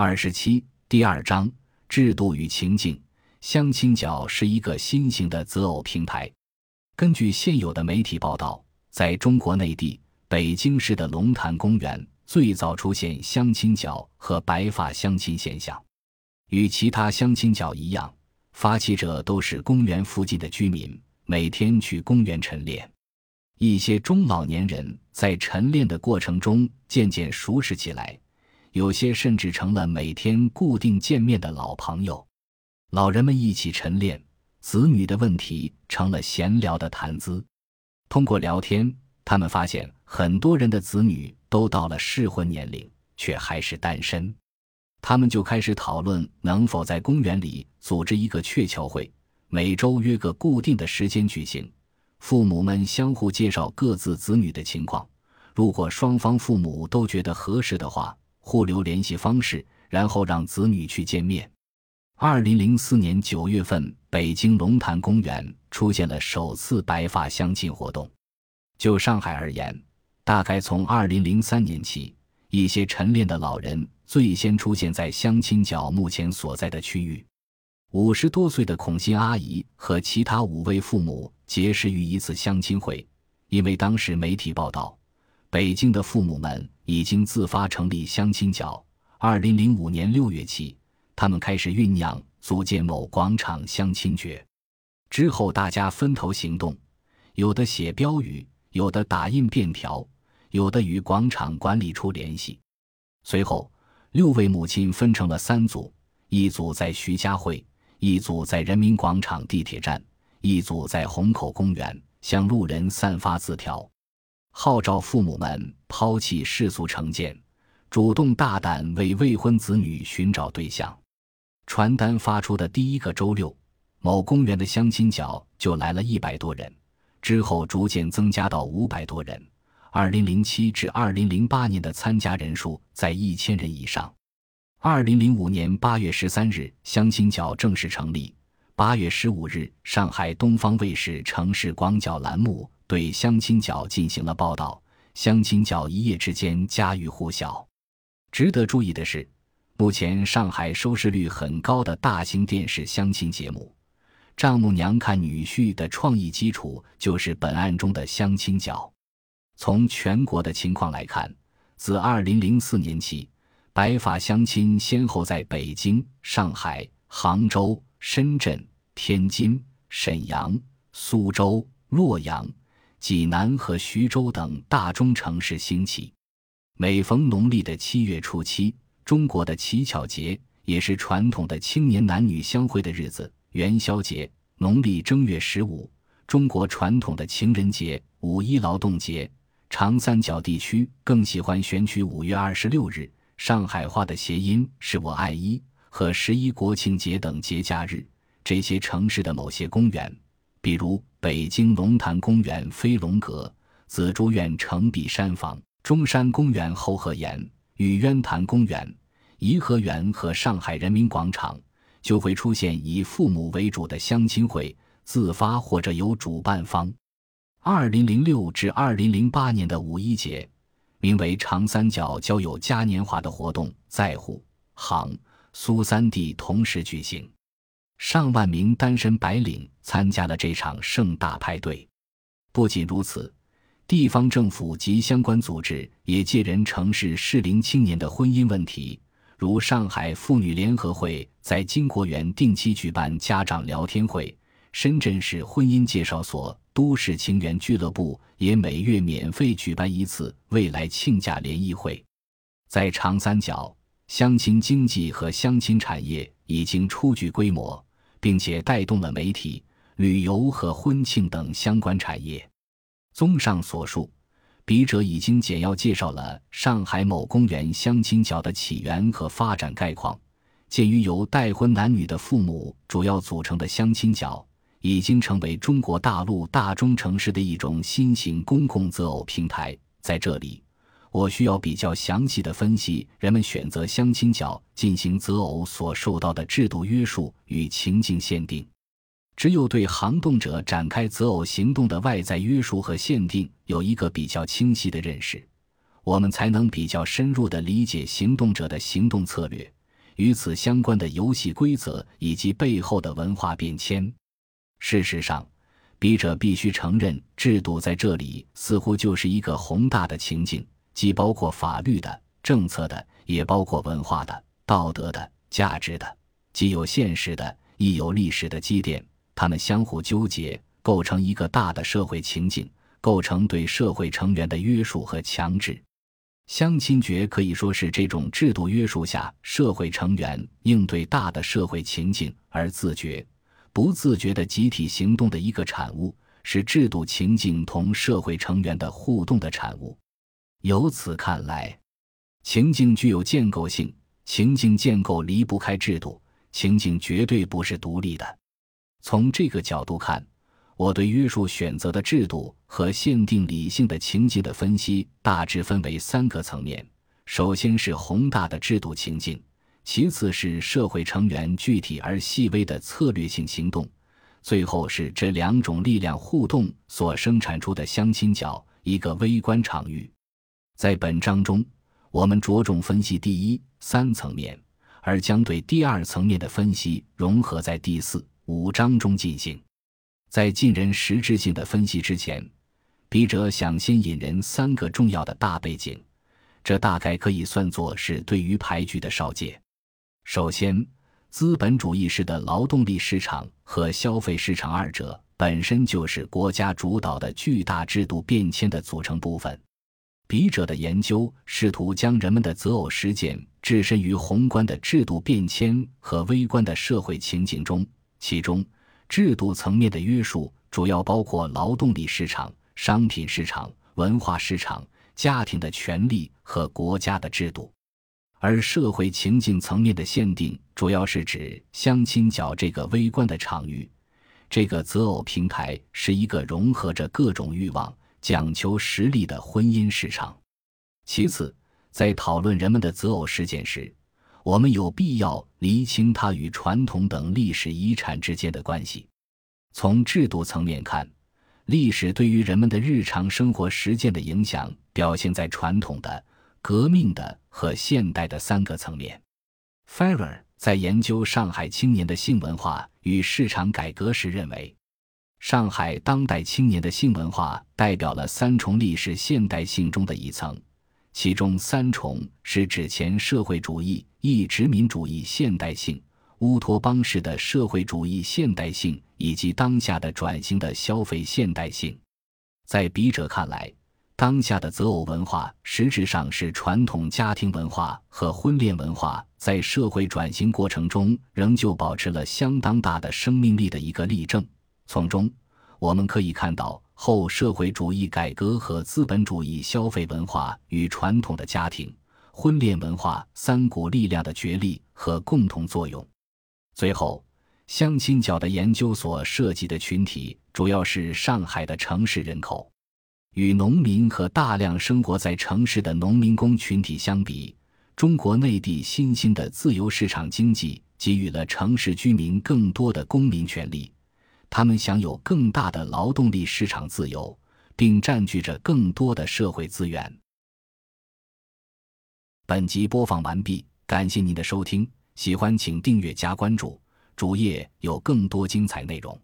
二十七第二章制度与情境。相亲角是一个新型的择偶平台。根据现有的媒体报道，在中国内地，北京市的龙潭公园最早出现相亲角和白发相亲现象。与其他相亲角一样，发起者都是公园附近的居民，每天去公园晨练。一些中老年人在晨练的过程中渐渐熟识起来，有些甚至成了每天固定见面的老朋友。老人们一起晨练，子女的问题成了闲聊的谈资。通过聊天，他们发现很多人的子女都到了适婚年龄，却还是单身。他们就开始讨论能否在公园里组织一个鹊桥会，每周约个固定的时间举行。父母们相互介绍各自子女的情况，如果双方父母都觉得合适的话，互留联系方式，然后让子女去见面。二零零四年九月份，北京龙潭公园出现了首次白发相亲活动。就上海而言，大概从二零零三年起，一些晨练的老人最先出现在相亲角目前所在的区域。五十多岁的孔欣阿姨和其他五位父母结识于一次相亲会。因为当时媒体报道，北京的父母们已经自发成立相亲角。二零零五年六月起。他们开始酝酿组建某广场相亲角，之后大家分头行动，有的写标语，有的打印便条，有的与广场管理处联系。随后，六位母亲分成了三组：一组在徐家汇，一组在人民广场地铁站，一组在虹口公园，向路人散发字条，号召父母们抛弃世俗成见，主动大胆为未婚子女寻找对象。传单发出的第一个周六，某公园的相亲角就来了一百多人，之后逐渐增加到五百多人。二零零七至二零零八年的参加人数在一千人以上。二零零五年八月十三日，相亲角正式成立。八月十五日，上海东方卫视城市广角栏目对相亲角进行了报道。相亲角一夜之间家喻户晓。值得注意的是。目前上海收视率很高的大型电视相亲节目《丈母娘看女婿》的创意基础就是本案中的相亲角。从全国的情况来看，自2004年起，白发相亲先后在北京、上海、杭州、深圳、天津、沈阳、苏州、洛阳、济南和徐州等大中城市兴起。每逢农历的七月初七。中国的乞巧节也是传统的青年男女相会的日子。元宵节，农历正月十五；中国传统的情人节、五一劳动节。长三角地区更喜欢选取五月二十六日，上海话的谐音是我爱一和十一国庆节等节假日。这些城市的某些公园，比如北京龙潭公园飞龙阁、紫竹院城壁山房、中山公园后河沿。与渊潭公园、颐和园和上海人民广场就会出现以父母为主的相亲会，自发或者由主办方。二零零六至二零零八年的五一节，名为“长三角交友嘉年华”的活动在沪、杭、苏三地同时举行，上万名单身白领参加了这场盛大派对。不仅如此。地方政府及相关组织也借人城市适龄青年的婚姻问题，如上海妇女联合会在金国园定期举办家长聊天会，深圳市婚姻介绍所都市情缘俱乐部也每月免费举办一次未来亲家联谊会。在长三角，相亲经济和相亲产业已经初具规模，并且带动了媒体、旅游和婚庆等相关产业。综上所述，笔者已经简要介绍了上海某公园相亲角的起源和发展概况。鉴于由待婚男女的父母主要组成的相亲角，已经成为中国大陆大中城市的一种新型公共择偶平台，在这里，我需要比较详细的分析人们选择相亲角进行择偶所受到的制度约束与情境限定。只有对行动者展开择偶行动的外在约束和限定有一个比较清晰的认识，我们才能比较深入地理解行动者的行动策略，与此相关的游戏规则以及背后的文化变迁。事实上，笔者必须承认，制度在这里似乎就是一个宏大的情境，既包括法律的、政策的，也包括文化的、道德的、价值的，既有现实的，亦有历史的积淀，它们相互纠结，构成一个大的社会情境，构成对社会成员的约束和强制。相亲诀可以说是这种制度约束下社会成员应对大的社会情境而自觉、不自觉的集体行动的一个产物，是制度情境同社会成员的互动的产物。由此看来，情境具有建构性，情境建构离不开制度，情境绝对不是独立的。从这个角度看。我对约束选择的制度和限定理性的情境的分析，大致分为三个层面：首先是宏大的制度情境，其次是社会成员具体而细微的策略性行动，最后是这两种力量互动所生产出的相亲角——一个微观场域。在本章中，我们着重分析第一、三层面，而将对第二层面的分析融合在第四、五章中进行。在进人实质性的分析之前，笔者想先引人三个重要的大背景，这大概可以算作是对于牌局的绍介。首先，资本主义式的劳动力市场和消费市场二者本身就是国家主导的巨大制度变迁的组成部分。笔者的研究试图将人们的择偶实践置身于宏观的制度变迁和微观的社会情景中，其中。制度层面的约束主要包括劳动力市场、商品市场、文化市场、家庭的权利和国家的制度；而社会情境层面的限定主要是指相亲角这个微观的场域。这个择偶平台是一个融合着各种欲望、讲求实力的婚姻市场。其次，在讨论人们的择偶实践时，我们有必要厘清它与传统等历史遗产之间的关系。从制度层面看，历史对于人们的日常生活实践的影响表现在传统的、革命的和现代的三个层面。Ferrer 在研究上海青年的性文化与市场改革时认为，上海当代青年的性文化代表了三重历史现代性中的一层。其中三重是指前社会主义、一殖民主义现代性、乌托邦式的社会主义现代性，以及当下的转型的消费现代性。在笔者看来，当下的择偶文化实质上是传统家庭文化和婚恋文化在社会转型过程中仍旧保持了相当大的生命力的一个例证。从中，我们可以看到。后社会主义改革和资本主义消费文化与传统的家庭、婚恋文化三股力量的角力和共同作用。最后，相亲角的研究所涉及的群体主要是上海的城市人口。与农民和大量生活在城市的农民工群体相比，中国内地新兴的自由市场经济给予了城市居民更多的公民权利。他们享有更大的劳动力市场自由，并占据着更多的社会资源。本集播放完毕，感谢您的收听，喜欢请订阅加关注，主页有更多精彩内容。